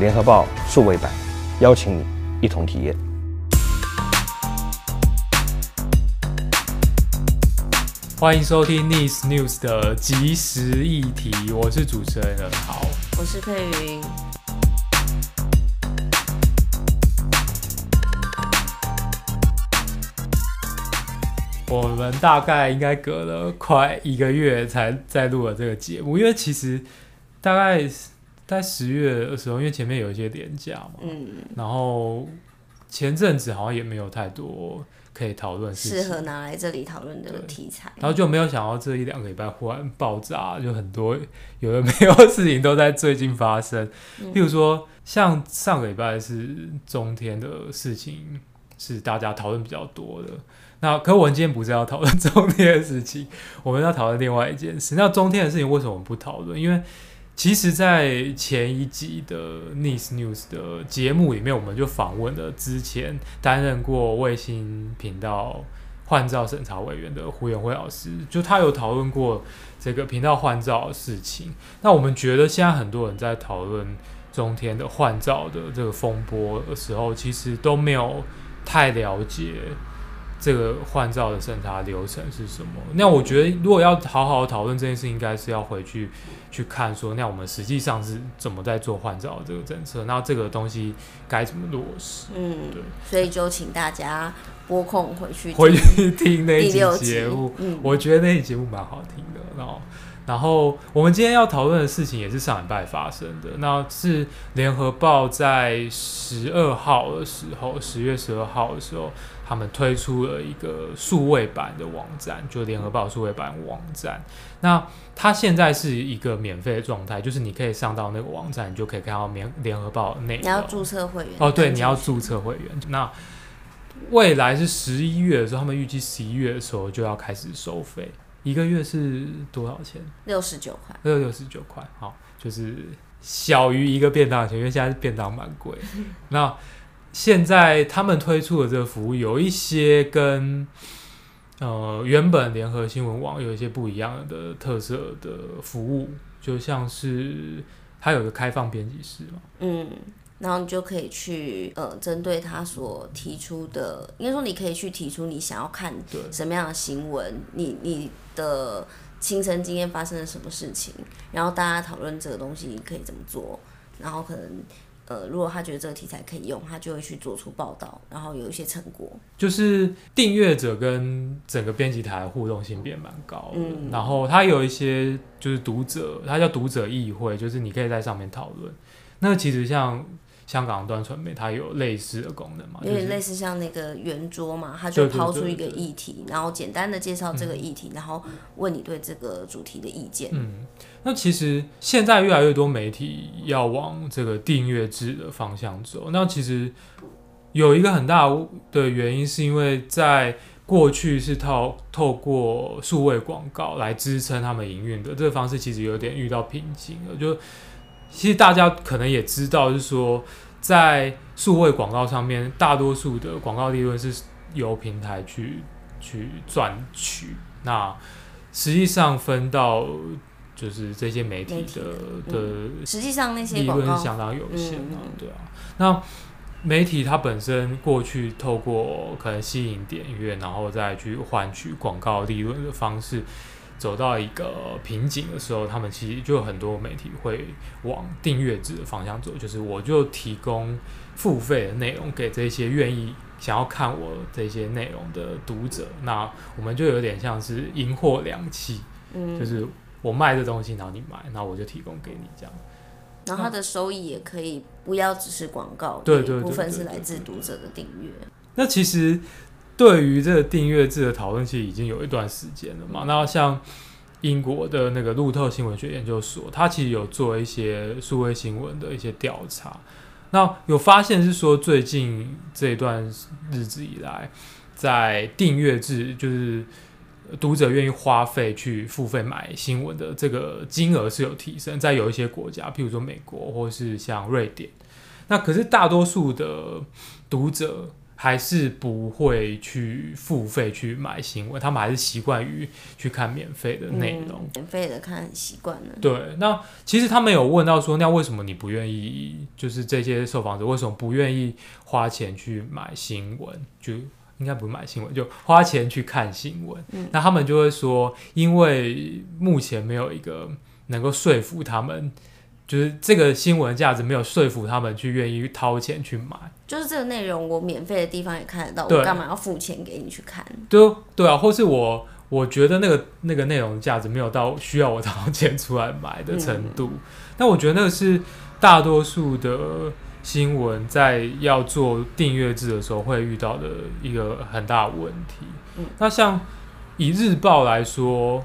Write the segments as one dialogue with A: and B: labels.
A: 联合报数位版，邀请你一同体验。
B: 欢迎收听 Nice News 的即时议题，我是主持人任豪，
C: 我是佩云。
B: 我们大概应该隔了快一个月才再录了这个节目，因为其实大概在十月的时候，因为前面有一些连假嘛，嗯，然后前阵子好像也没有太多可以讨论事情，
C: 适合拿来这里讨论的题材，
B: 然后就没有想到这一两个礼拜忽然爆炸，就很多有的没有的事情都在最近发生，嗯，譬如说像上个礼拜是中天的事情，是大家讨论比较多的。那可我们今天不是要讨论中天的事情，我们要讨论另外一件事。那中天的事情为什么不讨论？因为其实，在前一集的 Nice News 的节目里面，我们就访问了之前担任过卫星频道换照审查委员的胡元辉老师，就他有讨论过这个频道换照的事情。那我们觉得现在很多人在讨论中天的换照的这个风波的时候，其实都没有太了解。这个换照的审查流程是什么？那我觉得，如果要好好讨论这件事，应该是要回去去看说，那我们实际上是怎么在做换照的这个政策？那这个东西该怎么落实？
C: 嗯，对。所以就请大家拨空回去
B: 回去听那一集节目。嗯，我觉得那一集节目蛮好听的。然后，然后我们今天要讨论的事情也是上礼拜发生的。那是联合报在十二号的时候，十月十二号的时候。他们推出了一个数位版的网站，就联合报数位版网站。那它现在是一个免费的状态，就是你可以上到那个网站，你就可以看到联联合报内容。
C: 你要注册会员
B: 哦，对，你要注册会员。那未来是十一月的时候，他们预计十一月的时候就要开始收费，一个月是多少钱？
C: 六十九块，
B: 六六十九块，好，就是小于一个便当钱，因为现在便当蛮贵。那现在他们推出的这个服务有一些跟呃原本联合新闻网有一些不一样的特色的服务，就像是它有个开放编辑室嘛，
C: 嗯，然后你就可以去呃针对他所提出的，应该说你可以去提出你想要看什么样的新闻，你你的亲身经验发生了什么事情，然后大家讨论这个东西可以怎么做，然后可能。呃，如果他觉得这个题材可以用，他就会去做出报道，然后有一些成果。
B: 就是订阅者跟整个编辑台的互动性变蛮高的，嗯，然后他有一些就是读者，他叫读者议会，就是你可以在上面讨论。那其实像。香港端传媒它有类似的功能嘛？
C: 有点类似像那个圆桌嘛，它就抛出一个议题，然后简单的介绍这个议题，嗯，然后问你对这个主题的意见。
B: 嗯，那其实现在越来越多媒体要往这个订阅制的方向走。那其实有一个很大的原因，是因为在过去是透透过数位广告来支撑他们营运的这个方式，其实有点遇到瓶颈了，就。其实大家可能也知道，就是说，在数位广告上面，大多数的广告利润是由平台去去赚取。那实际上分到就是这些媒体的的，
C: 实际上那些
B: 利润是相当有限的，对啊。那媒体它本身过去透过可能吸引点阅，然后再去换取广告利润的方式。走到一个瓶颈的时候，他们其实就有很多媒体会往订阅制的方向走，就是我就提供付费的内容给这些愿意想要看我这些内容的读者，那我们就有点像是银货两訖，嗯，就是我卖这东西，然后你买，那我就提供给你这样，
C: 然后它的收益也可以不要只是广告，对对，部分是来自读者的订阅。
B: 那其实。对于这个订阅制的讨论，其实已经有一段时间了嘛。那像英国的那个路透新闻学研究所，它其实有做一些数位新闻的一些调查，那有发现是说，最近这段日子以来，在订阅制，就是读者愿意花费去付费买新闻的这个金额是有提升，在有一些国家，譬如说美国或是像瑞典，那可是大多数的读者。还是不会去付费去买新闻，他们还是习惯于去看免费的内容，
C: 嗯、免费的看习惯了。
B: 对，那其实他们有问到说，那为什么你不愿意？就是这些受访者为什么不愿意花钱去买新闻？就应该不买新闻，就花钱去看新闻。嗯、那他们就会说，因为目前没有一个能够说服他们。就是这个新闻价值没有说服他们去愿意掏钱去买，
C: 就是这个内容我免费的地方也看得到，我干嘛要付钱给你去看？
B: 对对啊，或是我我觉得那个那个内容价值没有到需要我掏钱出来买的程度。嗯、那我觉得那个是大多数的新闻在要做订阅制的时候会遇到的一个很大的问题。嗯、那像以日报来说。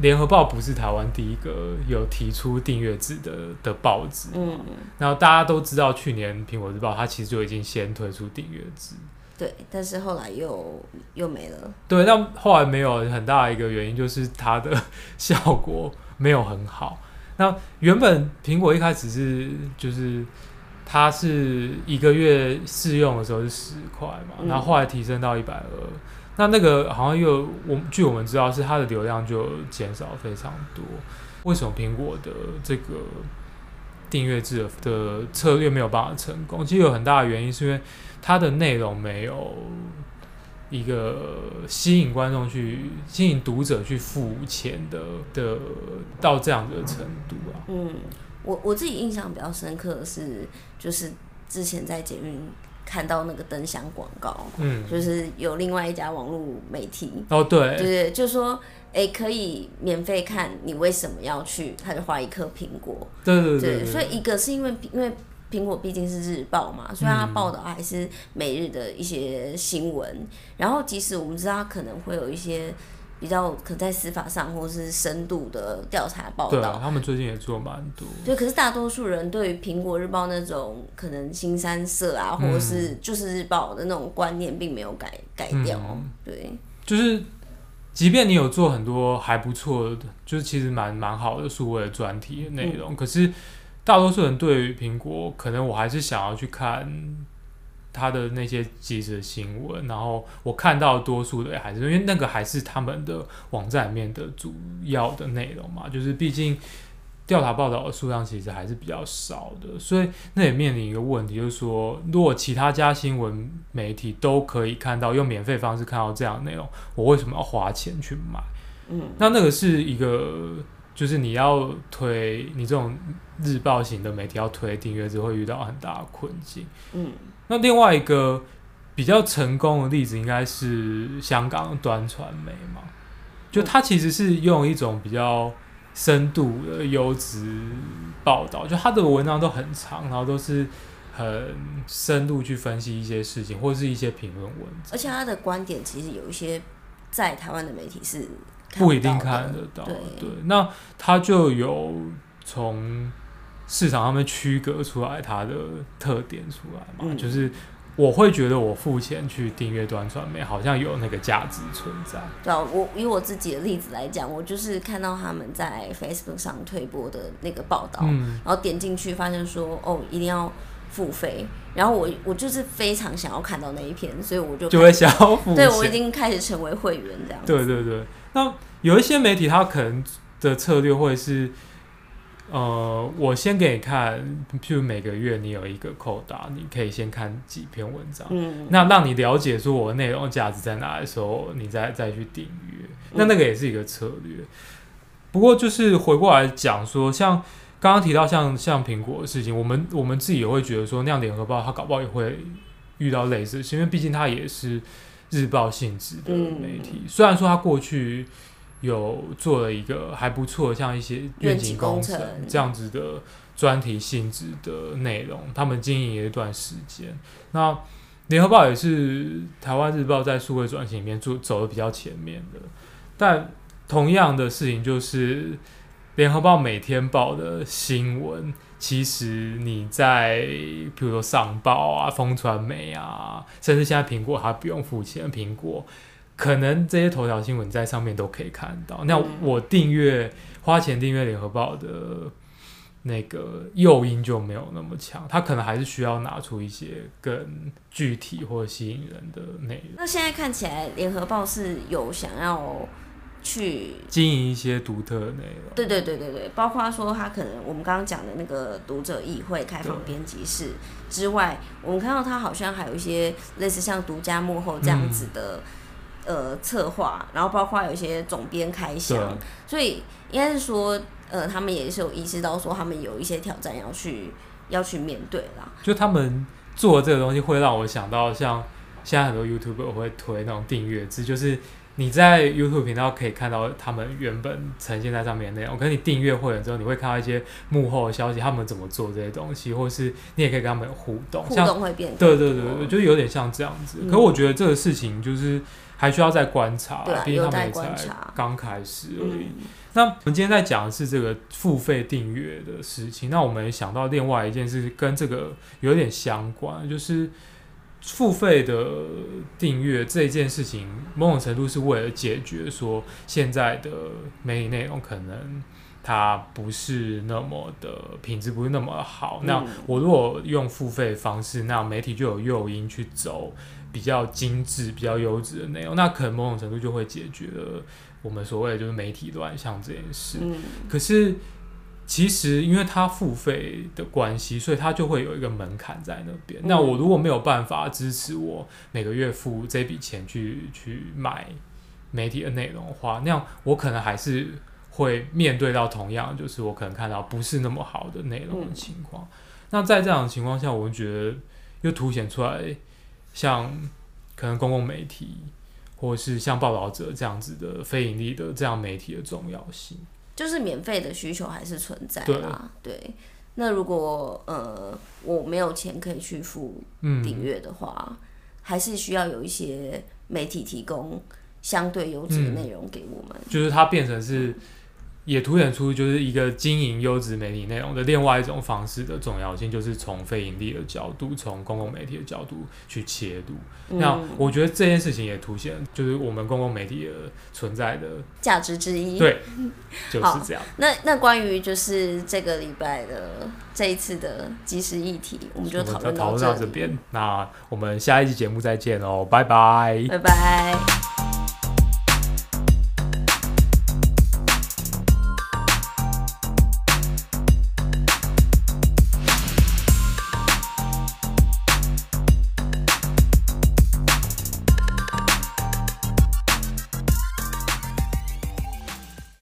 B: 联合报不是台湾第一个有提出订阅制的的报纸，嗯，然后大家都知道，去年苹果日报它其实就已经先推出订阅制，
C: 对，但是后来又又没了，
B: 对，那后来没有很大一个原因就是它的效果没有很好。那原本苹果一开始是就是它是一个月试用的时候是十块嘛，嗯，然后后来提升到一百二。那那个好像又我据我们知道是它的流量就减少非常多。为什么苹果的这个订阅制的策略没有办法成功？其实有很大的原因是因为它的内容没有一个吸引观众去吸引读者去付钱的的到这样的程度啊。
C: 嗯，我我自己印象比较深刻的是，就是之前在捷运。看到那个灯箱广告，嗯，就是有另外一家网络媒体。
B: 哦，对，
C: 对，就说哎、欸，可以免费看，你为什么要去？他就画一颗苹果，
B: 对
C: 对所以一个是因为因为苹果毕竟是日报嘛，所以他报道还是每日的一些新闻，嗯、然后即使我们知道他可能会有一些。比较可在司法上或是深度的调查报道，
B: 对啊，他们最近也做蛮多。
C: 对，可是大多数人对于苹果日报那种可能新三色啊，或者是就是日报的那种观念，并没有改改掉。嗯、对，
B: 就是即便你有做很多还不错的，就是其实蛮蛮好的数位专题的内容，嗯、可是大多数人对于苹果，可能我还是想要去看。他的那些即时新闻，然后我看到多数的还是因为那个还是他们的网站里面的主要的内容嘛，就是毕竟调查报道的数量其实还是比较少的，所以那也面临一个问题，就是说如果其他家新闻媒体都可以看到用免费方式看到这样的内容，我为什么要花钱去买？嗯，那那个是一个，就是你要推你这种日报型的媒体要推订阅制，会遇到很大的困境。嗯。那另外一个比较成功的例子，应该是香港的端传媒嘛？就它其实是用一种比较深度的优质报道，就它的文章都很长，然后都是很深度去分析一些事情，或者是一些评论文章。
C: 而且他的观点其实有一些在台湾的媒体是不，
B: 一定看得到。对，对，那他就有从。市场上面区隔出来它的特点出来嘛，嗯、就是我会觉得我付钱去订阅端传媒，好像有那个价值存在。
C: 对啊，我以我自己的例子来讲，我就是看到他们在 Facebook 上推播的那个报道，嗯、然后点进去发现说哦，一定要付费，然后我我就是非常想要看到那一篇，所以我就
B: 就会想要付钱。
C: 对，我已经开始成为会员这样。
B: 对对对，那有一些媒体它可能的策略会是。呃，我先给你看，譬如每个月你有一个扣打，你可以先看几篇文章，嗯，那让你了解说我的内容价值在哪的时候，你再再去订阅，那那个也是一个策略。嗯、不过就是回过来讲说，像刚刚提到像像苹果的事情，我们我们自己也会觉得说，那样联合报它搞不好也会遇到类似，因为毕竟它也是日报性质的媒体，嗯、虽然说他过去。有做了一个还不错，像一些愿景工程这样子的专题性质的内容，他们经营一段时间。那联合报也是台湾日报在数位转型里面做走的比较前面的，但同样的事情就是，联合报每天报的新闻，其实你在比如说上报啊、风传媒啊，甚至现在苹果还不用付钱，苹果。可能这些头条新闻在上面都可以看到。那我订阅花钱订阅联合报的那个诱因就没有那么强，他可能还是需要拿出一些更具体或吸引人的内容。
C: 那现在看起来，联合报是有想要去
B: 经营一些独特的内容。
C: 对对对对对，包括说他可能我们刚刚讲的那个读者议会开放编辑室之外，我们看到他好像还有一些类似像独家幕后这样子的、嗯、呃策划，然后包括有一些总编开箱，所以应该是说。呃，他们也是有意识到说，他们有一些挑战要去要去面对啦。
B: 就他们做的这个东西，会让我想到像现在很多 YouTuber 会推那种订阅制，就是你在 YouTube 频道可以看到他们原本呈现在上面的内容，可是你订阅会员之后，你会看到一些幕后的消息，他们怎么做这些东西，或是你也可以跟他们互动，
C: 互动会变
B: 对对对对，就有点像这样子。嗯、可我觉得这个事情就是还需要再观察，毕竟他们也才刚开始而已。嗯那我们今天在讲的是这个付费订阅的事情。那我们也想到另外一件事，跟这个有点相关，就是付费的订阅这件事情，某种程度是为了解决说现在的媒体内容可能它不是那么的品质不是那么好。那我如果用付费方式，那媒体就有诱因去走比较精致、比较优质的内容，那可能某种程度就会解决了。我们所谓的就是媒体乱象这件事，嗯、可是其实因为它付费的关系，所以它就会有一个门槛在那边。嗯、那我如果没有办法支持我每个月付这笔钱去去买媒体的内容的话，那样我可能还是会面对到同样，就是我可能看到不是那么好的内容的情况。嗯、那在这样的情况下，我们觉得又凸显出来，像可能公共媒体。或是像报道者这样子的非盈利的这样媒体的重要性，
C: 就是免费的需求还是存在啦。对，对，那如果呃我没有钱可以去付订阅的话，嗯、还是需要有一些媒体提供相对优质的内容给我们。
B: 嗯、就是它变成是。也凸显出就是一个经营优质媒体内容的另外一种方式的重要性，就是从非盈利的角度，从公共媒体的角度去切入。嗯、那我觉得这件事情也凸显，就是我们公共媒体的存在的
C: 价值之一。
B: 对，就是这样。
C: 那那关于就是这个礼拜的这一次的即时议题，我们就讨论到这边。
B: 那我们下一期节目再见喽，拜拜，
C: 拜拜。